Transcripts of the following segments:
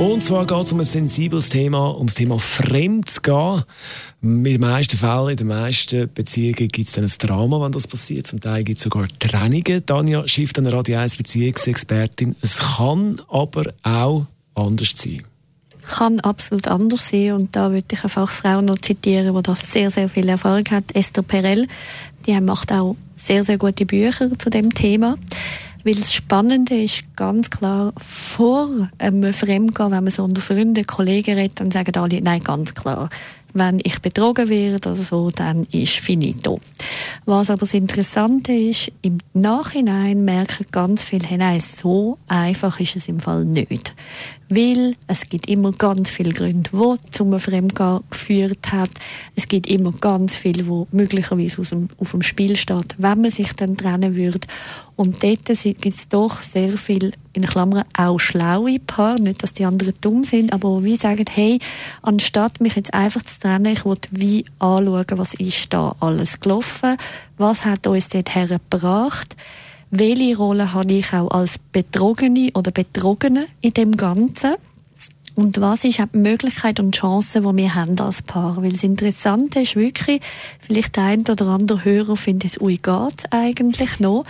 Und zwar geht es um ein sensibles Thema, um das Thema Fremdgehen. Mit den meisten Fällen, in den meisten Beziehungen gibt es dann ein Drama, wenn das passiert. Zum Teil gibt es sogar Trennungen. Tanja Schiff, eine Radio 1 Beziehungsexpertin. Es kann aber auch anders sein kann absolut anders sein. Und da würde ich eine Fachfrau noch zitieren, die da sehr, sehr viel Erfahrung hat, Esther Perel. Die macht auch sehr, sehr gute Bücher zu dem Thema. Weil das Spannende ist ganz klar, vor einem Fremdgehen, wenn man so unter Freunden, Kollegen redet, dann sagen alle, nein, ganz klar, wenn ich betrogen werde oder so, dann ist finito. Was aber das Interessante ist, im Nachhinein merken ganz viele, nein, so einfach ist es im Fall nicht. Weil es gibt immer ganz viele Gründe, die zum Fremdgehen geführt hat. Es gibt immer ganz viel, wo möglicherweise aus dem, auf dem Spiel steht, wenn man sich dann trennen würde. Und dort gibt es doch sehr viel, in Klammern, auch schlaue Paare. Nicht, dass die anderen dumm sind, aber wie sagen, hey, anstatt mich jetzt einfach zu trennen, ich will wie anschauen, was ist da alles gelaufen, was hat uns dort hergebracht, welche Rolle habe ich auch als Betrogene oder Betrogene in dem Ganzen? Und was ist auch die Möglichkeit und Chance, die wir haben als Paar? Weil das Interessante ist wirklich, vielleicht der ein oder andere Hörer findet es, ui, geht's eigentlich noch?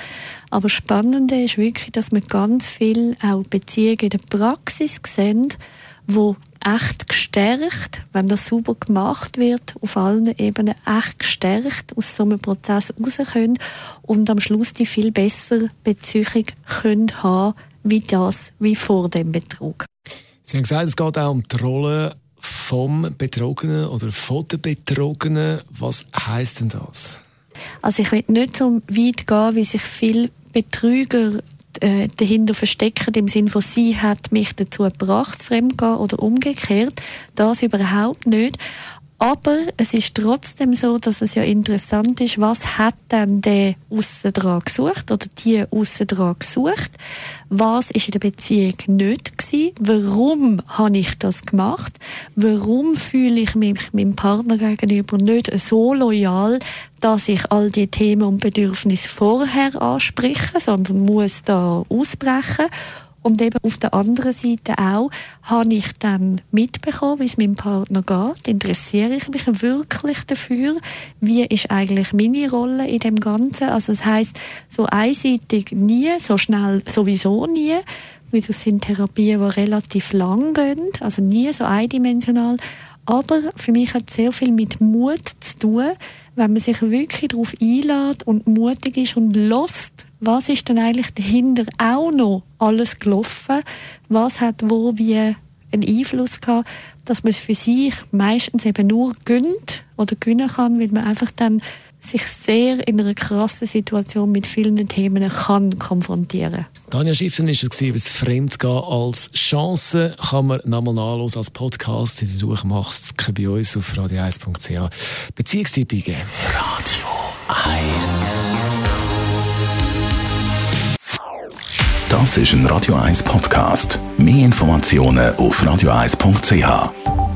Aber Spannende ist wirklich, dass wir ganz viel auch Beziehungen in der Praxis sehen, wo echt gestärkt, wenn das sauber gemacht wird, auf allen Ebenen echt gestärkt aus so einem Prozess raus können und am Schluss die viel bessere Beziehung können haben, wie das, wie vor dem Betrug. Sie haben gesagt, es geht auch um die Rolle vom Betrogenen oder von der Betrogenen. Was heißt denn das? Also ich will nicht so weit gehen, wie sich viele Betrüger äh, dahinter verstecken, im Sinne von sie hat mich dazu gebracht, fremdgehen oder umgekehrt. Das überhaupt nicht. Aber es ist trotzdem so, dass es ja interessant ist, was hat denn der aussen dran gesucht oder die aussen dran gesucht? Was ist in der Beziehung nicht gewesen? Warum habe ich das gemacht? Warum fühle ich mich meinem Partner gegenüber nicht so loyal, dass ich all die Themen und Bedürfnisse vorher anspreche, sondern muss da ausbrechen? Und eben auf der anderen Seite auch, habe ich dann mitbekommen, wie es meinem Partner geht. Interessiere ich mich wirklich dafür? Wie ist eigentlich meine Rolle in dem Ganzen? Also das heißt, so einseitig nie, so schnell sowieso nie. Weil das sind Therapien, die relativ lang gehen, also nie so eindimensional. Aber für mich hat es sehr viel mit Mut zu tun, wenn man sich wirklich darauf einlädt und mutig ist und lost, was ist denn eigentlich dahinter auch noch alles gelaufen? Was hat wo wie einen Einfluss gehabt, dass man für sich meistens eben nur gönnt oder gönnen kann, weil man einfach dann sich sehr in einer krassen Situation mit vielen Themen kann konfrontieren. Tanja Schiffsen ist es über das Fremdgehen als Chance. Kann man nochmal nachlesen als Podcast. In der Suche machst du bei uns auf radio1.ch. Beziehungstipp eingeben. Radio 1 Das ist ein Radio 1 Podcast. Mehr Informationen auf radio1.ch.